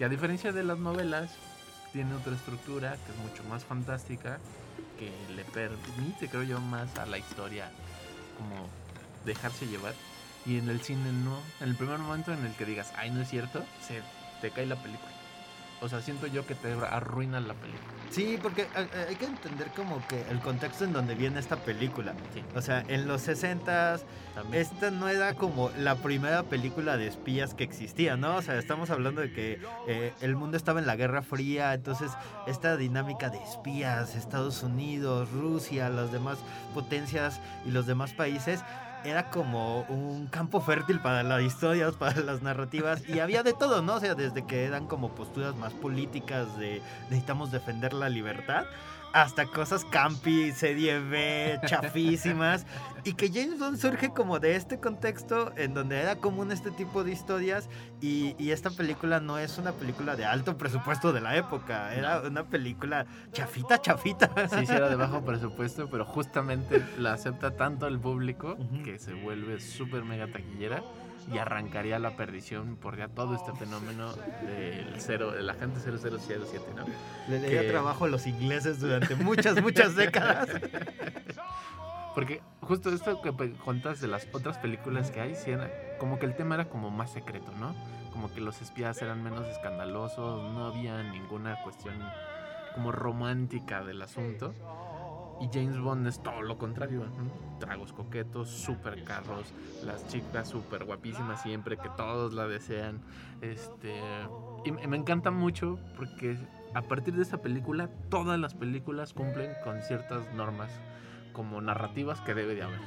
Que a diferencia de las novelas, tiene otra estructura que es mucho más fantástica, que le permite, creo yo, más a la historia como dejarse llevar. Y en el cine no. En el primer momento en el que digas, ay, no es cierto, se te cae la película. O sea, siento yo que te arruina la película. Sí, porque eh, hay que entender como que el contexto en donde viene esta película. Sí, O sea, en los 60s también. esta no era como la primera película de espías que existía, ¿no? O sea, estamos hablando de que eh, el mundo estaba en la Guerra Fría, entonces esta dinámica de espías, Estados Unidos, Rusia, las demás potencias y los demás países, era como un campo fértil para las historias, para las narrativas, y había de todo, ¿no? O sea, desde que eran como posturas más políticas de necesitamos defender la libertad, hasta cosas campi, serie B, chafísimas, [laughs] y que James Bond surge como de este contexto en donde era común este tipo de historias y, y esta película no es una película de alto presupuesto de la época, era una película chafita, chafita. Sí, sí era de bajo [laughs] presupuesto, pero justamente la acepta tanto el público que se vuelve súper mega taquillera y arrancaría la perdición por ya todo este fenómeno del cero, del agente 0007, ¿no? Le leía que- trabajo a los ingleses durante muchas, muchas décadas. [laughs] Porque justo esto que contas de las otras películas que hay, sí era como que el tema era como más secreto, ¿no? Como que los espías eran menos escandalosos, no había ninguna cuestión como romántica del asunto. Y James Bond es todo lo contrario. Tragos coquetos, super carros, las chicas super guapísimas siempre, que todos la desean. Este, y me encanta mucho porque a partir de esta película, todas las películas cumplen con ciertas normas como narrativas que debe de haber.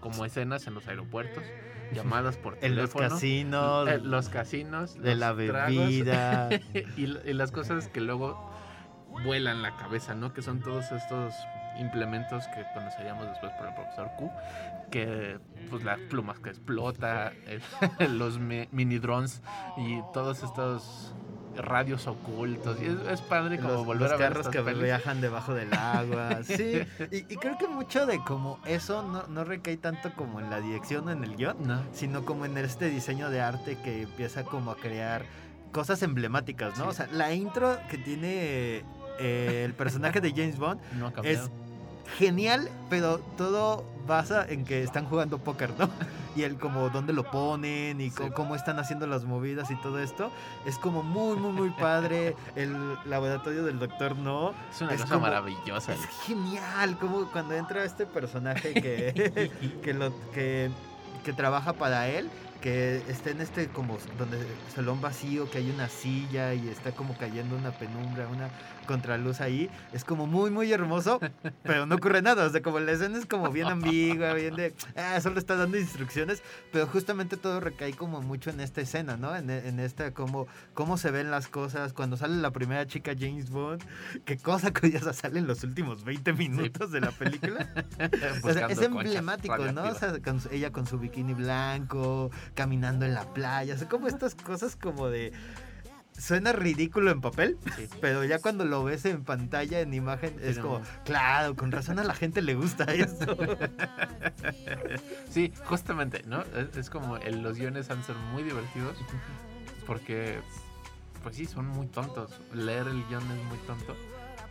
Como escenas en los aeropuertos, llamadas por [laughs] En los teléfono. casinos, eh, los casinos, de los la bebida. [laughs] y, y las cosas que luego vuelan la cabeza, ¿no? Que son todos estos implementos que conoceríamos después por el profesor Q, que pues las plumas que explota, el- [laughs] los mi- mini drones y todos estos radios ocultos. Y es, es padre como los, volver los a ver carros que pelis. viajan debajo del agua. [laughs] Sí, y, y creo que mucho de como eso no, no recae tanto como en la dirección o en el guion, No. sino como en este diseño de arte que empieza como a crear cosas emblemáticas, ¿no? Sí. O sea, la intro que tiene eh, el personaje de James Bond [laughs] No es genial, pero todo basa en que están jugando póker, ¿no? [laughs] Y el como dónde lo ponen y Sí. cómo están haciendo las movidas y todo esto es como muy muy muy padre. El laboratorio del doctor No es una es cosa como- maravillosa. es genial, como cuando entra este personaje que [laughs] que lo que que trabaja para él que está en este como donde salón vacío, que hay una silla y está como cayendo una penumbra, una contraluz ahí, es como muy muy hermoso, pero no ocurre nada, o sea, como la escena es como bien ambigua, bien de, ah, solo está dando instrucciones, pero justamente todo recae como mucho en esta escena, ¿no? En, en esta como cómo se ven las cosas, cuando sale la primera chica James Bond, qué cosa [laughs] curiosa sale en los últimos 20 minutos de la película. [laughs] O sea, es emblemático, ¿no? O sea, con ella con su bikini blanco, caminando en la playa, o sea, como estas cosas como de... Suena ridículo en papel, Sí. pero ya cuando lo ves en pantalla, en imagen, es como, claro, con razón a la gente le gusta [laughs] esto. Sí, justamente, ¿no? Es, es como el- los guiones han ser muy divertidos porque, pues sí, son muy tontos. Leer el guion es muy tonto,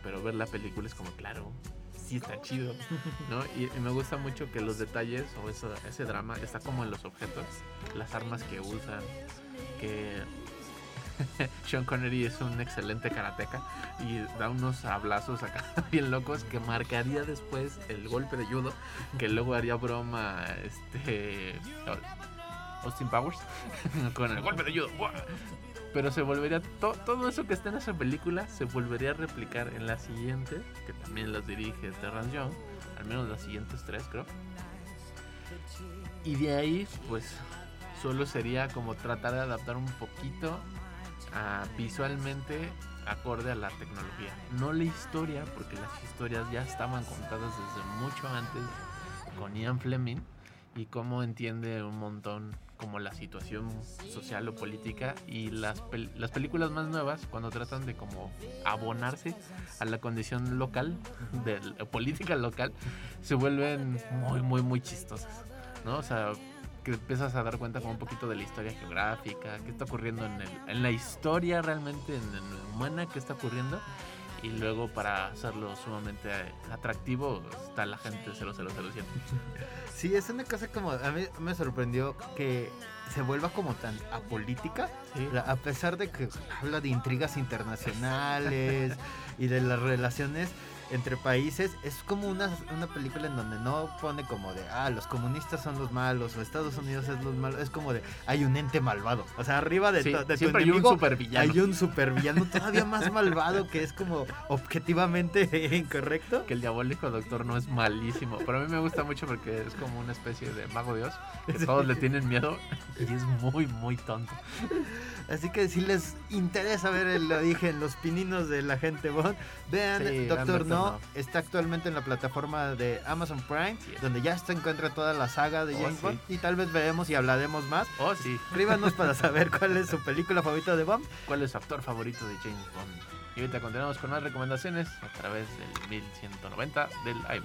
pero ver la película es como, claro, sí está chido, ¿no? Y, y me gusta mucho que los detalles o eso- ese drama está como en los objetos, las armas que usan, que [laughs] Sean Connery es un excelente karateca y da unos hablazos acá [laughs] bien locos que marcaría después el golpe de judo que luego haría broma este Austin Powers [laughs] con el golpe de judo. Pero se volvería to- todo eso que está en esa película se volvería a replicar en la siguiente que también las dirige Terrence Young al menos las siguientes tres creo. Y de ahí pues solo sería como tratar de adaptar un poquito visualmente acorde a la tecnología. No la historia, porque las historias ya estaban contadas desde mucho antes con Ian Fleming y cómo entiende un montón como la situación social o política y las, las películas más nuevas cuando tratan de como abonarse a la condición local, [laughs] de la política local, se vuelven muy, muy, muy chistosas, ¿no? O sea, que empiezas a dar cuenta como un poquito de la historia geográfica, qué está ocurriendo en, el- en la historia realmente, en, en la humana, qué está ocurriendo. Y luego para hacerlo sumamente atractivo está la gente 0007. [laughs] Sí, es una cosa como, a mí me sorprendió que se vuelva como tan apolítica, Sí. A pesar de que habla de intrigas internacionales [laughs] y de las relaciones entre países, es como una, una película en donde no pone como de, ah, los comunistas son los malos o Estados Unidos es los malos, es como de, hay un ente malvado. O sea, arriba de, Sí, tu siempre hay un supervillano. hay un supervillano todavía más malvado que es como objetivamente [laughs] incorrecto. Que el diabólico doctor no es malísimo. Pero a mí me gusta mucho porque es como una especie de mago dios. Que [laughs] Sí. todos le tienen miedo y es muy, muy tonto. Así que si les interesa ver el [laughs] origen, los pininos de la gente Bond, vean Sí, Doctor No. No. Está actualmente en la plataforma de Amazon Prime, Sí. donde ya se encuentra toda la saga de Oh, James sí. Bond. Y tal vez veremos y hablaremos más. Oh, sí. Escríbanos para [laughs] saber cuál es su película favorita de Bond. ¿Cuál es su actor favorito de James Bond? Y ahorita continuamos con más recomendaciones a través del 1190 del AM.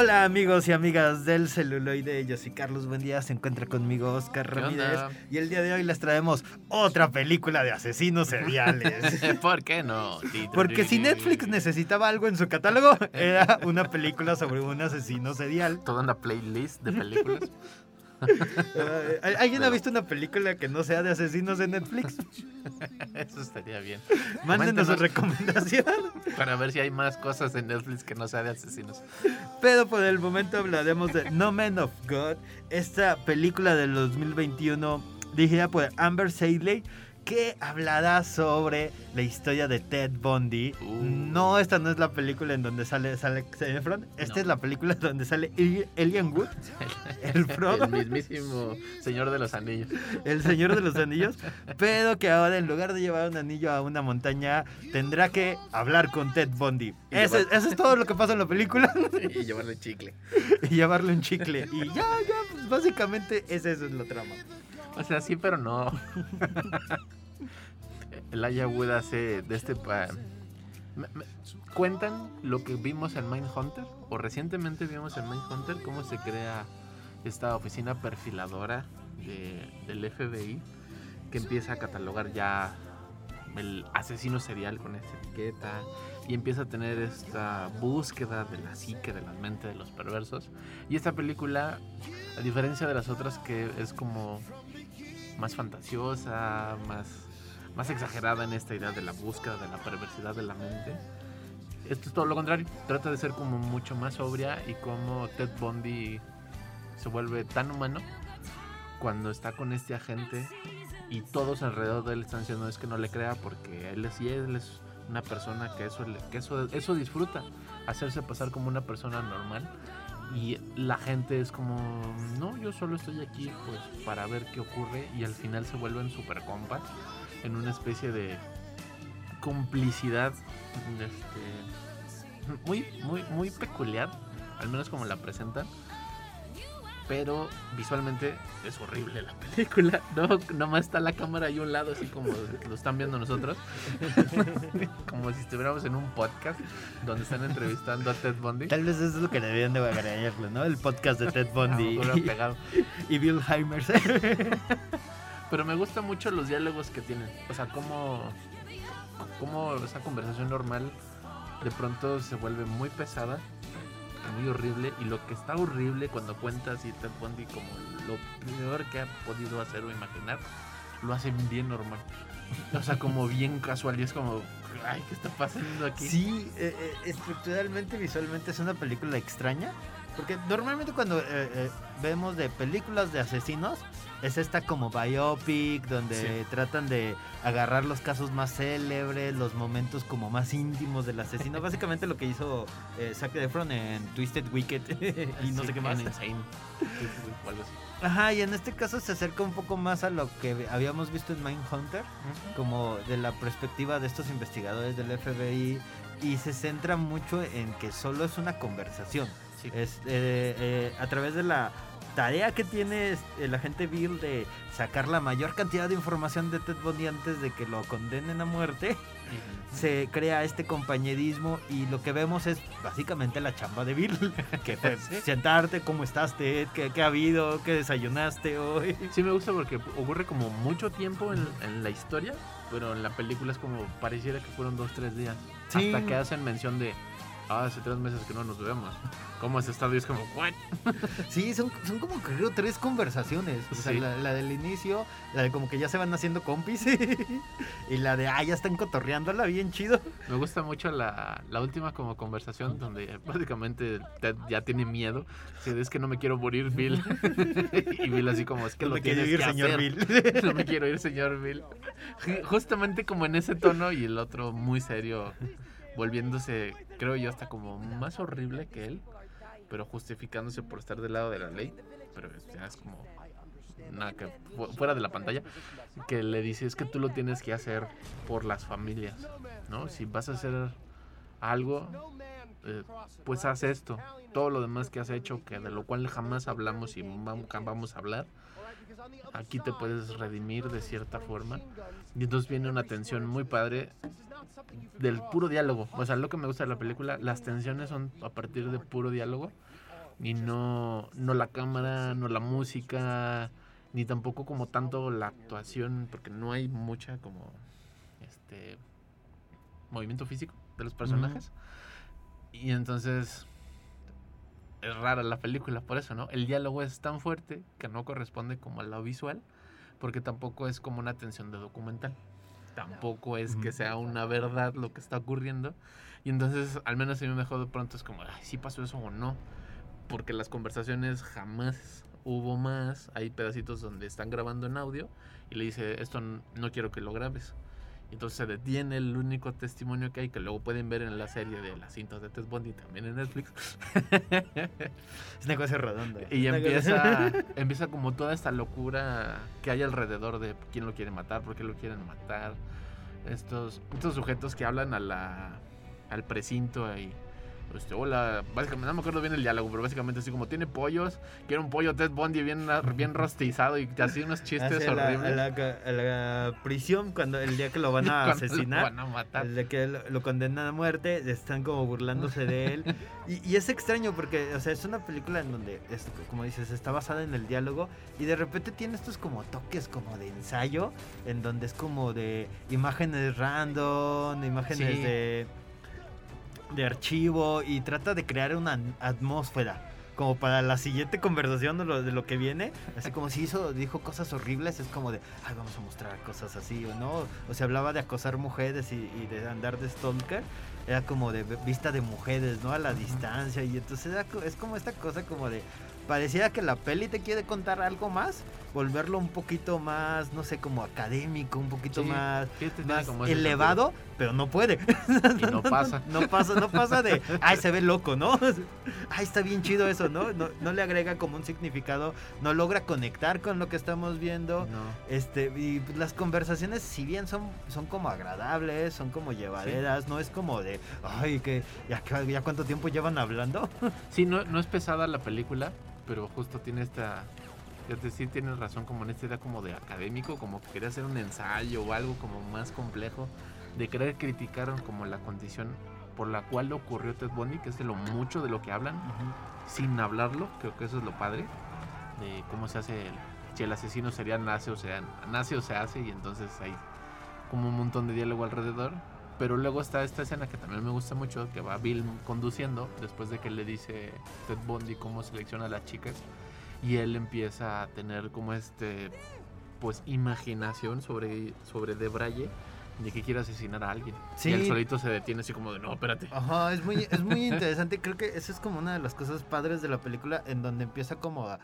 Hola amigos y amigas del celuloide, yo soy Carlos Buen día, se encuentra conmigo Oscar ¿Qué Ramírez y el día de hoy les traemos otra película de asesinos seriales. [laughs] ¿Por qué no? Porque si Netflix necesitaba algo en su catálogo, [laughs] era una película sobre un asesino serial. Toda una playlist de películas. [laughs] Eh, ¿Alguien ha visto una película que no sea de asesinos en Netflix? [laughs] Eso estaría bien. Mándenos su recomendación. Para ver si hay más cosas en Netflix que no sea de asesinos. Pero por el momento hablaremos de No Man of God, esta película del 2021 dirigida por Amber Seidley que hablará sobre la historia de Ted Bundy. Uh. No, esta no es la película en donde sale, sale Efron, esta No. es la película [laughs] donde sale Eli- Elian Wood, [laughs] el Frodo, El mismísimo Señor de los Anillos. el Señor de los Anillos, pero que ahora en lugar de llevar un anillo a una montaña, tendrá que hablar con Ted Bundy. Eso, llevar- eso es todo lo que pasa en la película. [laughs] Y llevarle chicle. y llevarle un chicle. Y ya, ya, pues básicamente es eso es la trama. O sea, sí, pero no. El Aya Wood de este... pa- ¿Cuentan lo que vimos en Mindhunter? O recientemente vimos en Mindhunter cómo se crea esta oficina perfiladora de- del FBI que empieza a catalogar ya el asesino serial con esta etiqueta y empieza a tener esta búsqueda de la psique, de la mente de los perversos. Y esta película, a diferencia de las otras que es como más fantasiosa, más, más exagerada en esta idea de la búsqueda de la perversidad de la mente. Esto es todo lo contrario, trata de ser como mucho más sobria y como Ted Bundy se vuelve tan humano cuando está con este agente y todos alrededor de él están diciendo es que no le crea porque él es, y él es una persona que eso, que eso, eso disfruta, hacerse pasar como una persona normal y la gente es como, no, yo solo estoy aquí pues para ver qué ocurre y al final se vuelven super compas en una especie de complicidad este, muy, muy, muy peculiar, al menos como la presentan. Pero visualmente es horrible la película. [laughs] No, nomás está la cámara ahí a un lado, así como lo están viendo nosotros. [laughs] como si estuviéramos en un podcast donde están entrevistando a Ted Bundy. Tal vez eso es lo que deberían de agregarle, ¿no? El podcast de Ted [laughs] Bundy y, Bill Heimers. Pero me gustan mucho los diálogos que tienen. O sea, cómo, cómo esa conversación normal de pronto se vuelve muy pesada, muy horrible. Y lo que está horrible cuando cuentas y Ted Bundy como lo peor que ha podido hacer o imaginar, lo hacen bien normal. O sea, como bien casual y es como, ay, ¿qué está pasando aquí? sí, eh, eh, estructuralmente, visualmente es una película extraña. Porque normalmente cuando eh, vemos de películas de asesinos, es esta como biopic, donde Sí. tratan de agarrar los casos más célebres, los momentos como más íntimos del asesino. [laughs] Básicamente lo que hizo eh, Zac Efron en Twisted Wicked [laughs] y no Sí, sé qué más. Insane. Ajá, y en este caso se acerca un poco más a lo que habíamos visto en Mindhunter, como de la perspectiva de estos investigadores del FBI, y se centra mucho en que solo es una conversación. Sí. Es, eh, eh, a través de la tarea que tiene el agente Bill de sacar la mayor cantidad de información de Ted Bundy antes de que lo condenen a muerte, se crea este compañerismo y lo que vemos es básicamente la chamba de Bill, [laughs] que [laughs] fue Sí. sentarte, ¿cómo estás Ted? ¿Qué, qué ha habido? ¿Qué desayunaste hoy? Sí me gusta porque ocurre como mucho tiempo en, en la historia, pero en la película es como pareciera que fueron dos, tres días. Sí. Hasta que hacen mención de, ah, hace tres meses que no nos vemos. ¿Cómo has estado? Y es como, ¿what? [laughs] Sí, son, son como creo tres conversaciones. O sea, Sí. la, la del inicio, la de como que ya se van haciendo compis. [laughs] y la de, ah, ya están cotorreándola bien chido. Me gusta mucho la, la última como conversación donde básicamente Ted ya tiene miedo. Es que no me quiero morir, Bill. [laughs] y Bill así como, es que No lo me tienes ir, que señor hacer". Bill. no me quiero ir, señor Bill. Ju- Justamente como en ese tono y el otro muy serio, volviéndose, creo yo, hasta como más horrible que él, pero justificándose por estar del lado de la ley. Pero ya es como nada que fu- fuera de la pantalla, que le dice es que tú lo tienes que hacer por las familias, ¿no? Si vas a hacer algo, eh, pues haz esto. Todo lo demás que has hecho, que de lo cual jamás hablamos y vam- vamos a hablar, aquí te puedes redimir de cierta forma. Y entonces viene una tensión muy padre del puro diálogo. O sea, lo que me gusta de la película, las tensiones son a partir de puro diálogo. Y no, no la cámara, no la música, ni tampoco como tanto la actuación, porque no hay mucha como este movimiento físico de los personajes. Y entonces es rara la película por eso, ¿no? El diálogo es tan fuerte que no corresponde como a lo visual, porque tampoco es como una tensión de documental. Tampoco es que sea una verdad lo que está ocurriendo. Y entonces, al menos a mí me dejó de pronto es como, ay, sí pasó eso o no. Porque las conversaciones jamás hubo más. Hay pedacitos donde están grabando en audio y le dice, esto no quiero que lo grabes. Entonces se detiene el único testimonio que hay, que luego pueden ver en la serie de las cintas de Ted Bundy también en Netflix. [laughs] Es una cosa redonda. Y empieza, cosa- [laughs] empieza como toda esta locura que hay alrededor de quién lo quiere matar, por qué lo quieren matar. Estos, estos sujetos que hablan a la, al precinto ahí. Este, hola, básicamente, no me acuerdo bien el diálogo, pero básicamente así como tiene pollos, quiere un pollo Ted Bundy bien, bien rostizado y así unos chistes Hacia la- horribles. A la, a prisión cuando el día que lo van [laughs] a Cuando asesinar. van a matar. El de que lo, lo condenan a muerte, están como burlándose de él. [laughs] Y, y es extraño porque, o sea, es una película en donde, es, como dices, está basada en el diálogo y de repente tiene estos como toques como de ensayo, en donde es como de imágenes random, imágenes Sí. de, de archivo y trata de crear una atmósfera. Como para la siguiente conversación de lo, de lo que viene, así como si hizo, dijo cosas horribles, es como de, ay, vamos a mostrar cosas así, o no, o se hablaba de acosar mujeres y, y de andar de stalker, era como de vista de mujeres, ¿no? A la distancia, y entonces era es como esta cosa como de, pareciera que la peli te quiere contar algo más, volverlo un poquito más, no sé, como académico, un poquito Sí, más, más elevado, pero no puede. Y no [laughs] pasa. No pasa, no pasa de, ay, se ve loco, ¿no? [laughs] Ay, está bien chido eso, ¿no? No, no le agrega como un significado, no logra conectar con lo que estamos viendo. No. Este, y las conversaciones, si bien son, son como agradables, son como llevaderas, no es como de, ay, que ya, que- ya cuánto tiempo llevan hablando. [laughs] Sí, no, no es pesada la película, pero justo tiene esta. Es decir, tienes razón, como en esta idea como de académico, como que quería hacer un ensayo o algo como más complejo, de querer criticar como la condición por la cual ocurrió Ted Bundy, que es de lo mucho de lo que hablan, sin hablarlo, creo que eso es lo padre, de cómo se hace, el- si el asesino sería nace o sea, nace o se hace, y entonces hay como un montón de diálogo alrededor. Pero luego está esta escena que también me gusta mucho, que va Bill conduciendo después de que le dice Ted Bundy cómo selecciona a las chicas. Y él empieza a tener como este, pues, imaginación sobre, sobre De Braille de que quiere asesinar a alguien. Sí. Y él solito se detiene así como de, no, espérate. Ajá, es muy, es muy [laughs] interesante. Creo que esa es como una de las cosas padres de la película, en donde empieza como a,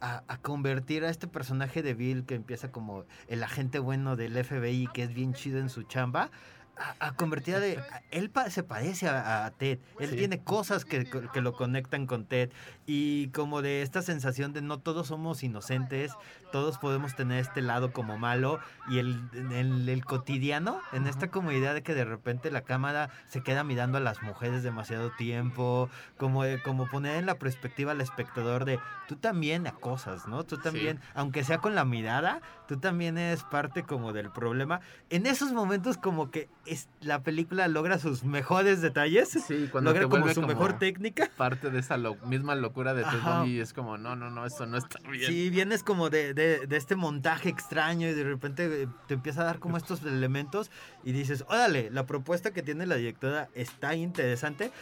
a- a convertir a este personaje de Bill, que empieza como el agente bueno del FBI, que es bien chido en su chamba. A, a convertir a de. a- él pa- se parece a, a Ted. Él Sí. tiene cosas que, que lo conectan con Ted. Y como de esta sensación de no todos somos inocentes, todos podemos tener este lado como malo. Y el, en el, el cotidiano, en esta como idea de que de repente la cámara se queda mirando a las mujeres demasiado tiempo, como, de- como poner en la perspectiva al espectador de tú también acosas, ¿no? Tú también, aunque sea con la mirada, tú también eres parte como del problema. En esos momentos como que es, la película logra sus mejores detalles, Sí, cuando logra te como su como mejor técnica. parte de esa lo- misma locura de Ted. Bundy es como, no, no, no, esto no está bien. Sí, vienes como de, de- de este montaje extraño y de repente eh, te empieza a dar como estos elementos y dices, órale, la propuesta que tiene la directora está interesante,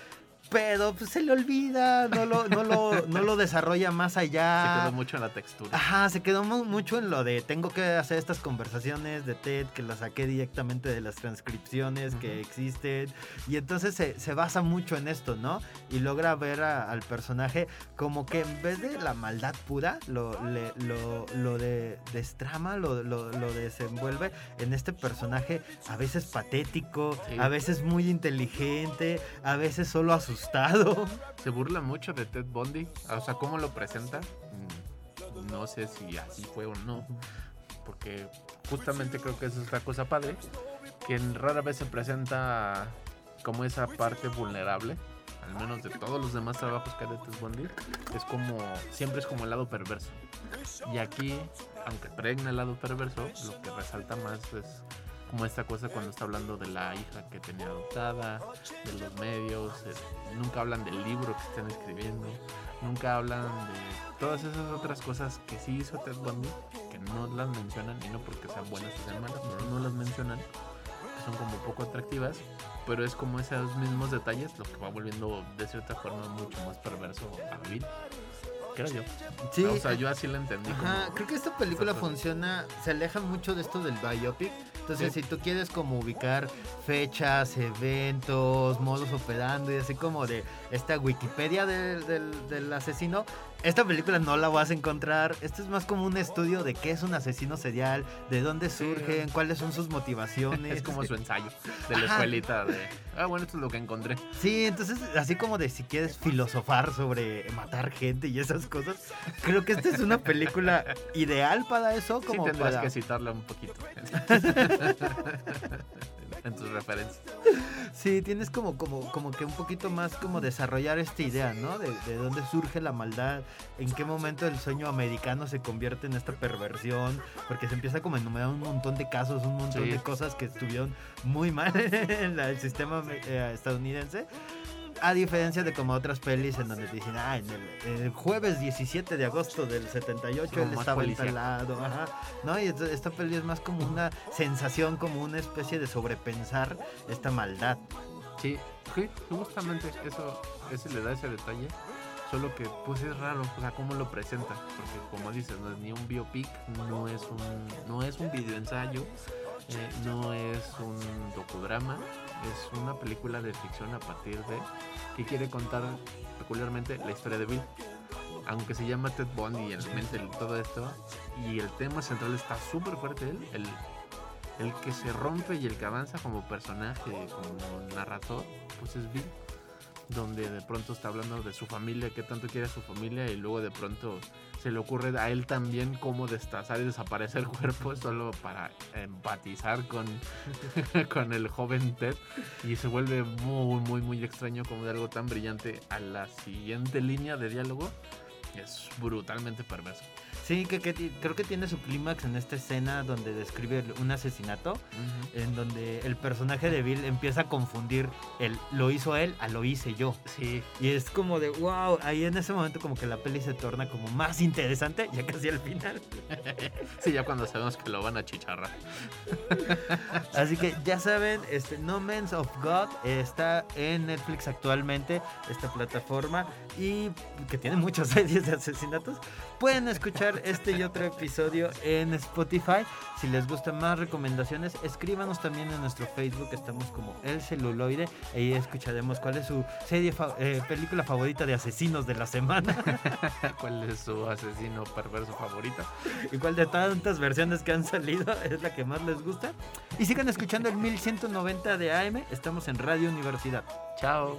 pero pues, se le olvida, no lo, no lo, no lo desarrolla más [laughs] Se allá. quedó mucho en la textura. Ajá, se quedó mu- mucho en lo de tengo que hacer estas conversaciones de TED que las saqué directamente de las transcripciones que existen. Y entonces se, se basa mucho en esto, ¿no? Y logra ver a- al personaje como que en vez de la maldad pura, lo, le- lo, lo de, destrama, lo, lo, lo desenvuelve en este personaje a veces patético, Sí. a veces muy inteligente, a veces solo [laughs] Se burla mucho de Ted Bundy. O sea, cómo lo presenta. mm, No sé si así fue o no. Porque justamente creo que es la cosa padre. Que rara vez se presenta como esa parte vulnerable. Al menos de todos los demás trabajos que ha de Ted Bundy. Es como. Siempre es como el lado perverso. Y aquí, aunque pregna el lado perverso, lo que resalta más es como esta cosa cuando está hablando de la hija que tenía adoptada, de los medios, nunca hablan del libro que están escribiendo, nunca hablan de todas esas otras cosas que sí hizo Ted Bundy, que no las mencionan, y no porque sean buenas o sean malas, pero no las mencionan, que son como poco atractivas, pero es como esos mismos detalles lo que va volviendo de cierta forma mucho más perverso a Bill. Creo yo. Sí, o sea, eh, yo así la entendí. Ajá, como- creo que esta película Exacto. funciona, se aleja mucho de esto del biopic. Entonces, Sí. si tú quieres como ubicar fechas, eventos, modos operando y así como de esta Wikipedia del, del- del asesino, esta película no la vas a encontrar. Esto es más como un estudio de qué es un asesino serial, de dónde surgen, cuáles son sus motivaciones. [laughs] Es como su [laughs] ensayo de la escuelita de... Ah, bueno, esto es lo que encontré. Sí, entonces así como de si quieres filosofar sobre matar gente y esas cosas, creo que esta es una película [laughs] ideal para eso, Sí como tendrás para... que citarla un poquito. En tus referencias. Sí, tienes como, como, como que un poquito más como desarrollar esta idea, ¿no? De, de dónde surge la maldad, en qué momento el sueño americano se convierte en esta perversión, porque se empieza como a enumerar un montón de casos, un montón Sí. de cosas que estuvieron muy mal [laughs] en la- el sistema eh, estadounidense. A diferencia de como otras pelis en donde te dicen, ah, en el, el jueves 17 de agosto del 78 Como él estaba instalado, ajá. ¿no? Y esta, esta peli es más como una sensación, como una especie de sobrepensar esta maldad. Sí, sí, justamente eso, ese le da ese detalle. Solo que pues es raro, o sea, cómo lo presenta, porque como dices, no es ni un biopic, no es un, no es un videoensayo, eh, no es un docudrama, es una película de ficción a partir de que quiere contar peculiarmente la historia de Bill. Aunque se llama Ted Bundy y en mente el- todo esto, y el tema central está súper fuerte, él, el, el que se rompe y el que avanza como personaje, como narrador, pues es Bill. Donde de pronto está hablando de su familia, que tanto quiere a su familia, y luego de pronto se le ocurre a él también cómo destazar y desaparecer cuerpos solo para empatizar con, [laughs] con el joven Ted. Y se vuelve muy, muy, muy extraño como de algo tan brillante a la siguiente línea de diálogo. Es brutalmente perverso. Sí, que, creo que tiene su clímax en esta escena donde describe un asesinato, en donde el personaje de Bill empieza a confundir el lo hizo él a lo hice yo. Sí, Y es como de, wow, ahí en ese momento como que la peli se torna como más interesante, ya casi al final. [laughs] sí, ya cuando sabemos que lo van a chicharrar. [laughs] Así que ya saben, este No Man's of God está en Netflix actualmente, esta plataforma, y que tiene muchas [laughs] series de asesinatos. Pueden escuchar este y otro episodio en Spotify. Si les gustan más recomendaciones, escríbanos también en nuestro Facebook, estamos como El Celuloide. Ahí escucharemos cuál es su serie fa- eh, película favorita de asesinos de la semana [laughs] ¿Cuál es su asesino perverso favorito? y cuál de tantas versiones que han salido es la que más les gusta. Y sigan escuchando el 1190 de AM, estamos en Radio Universidad. Chao.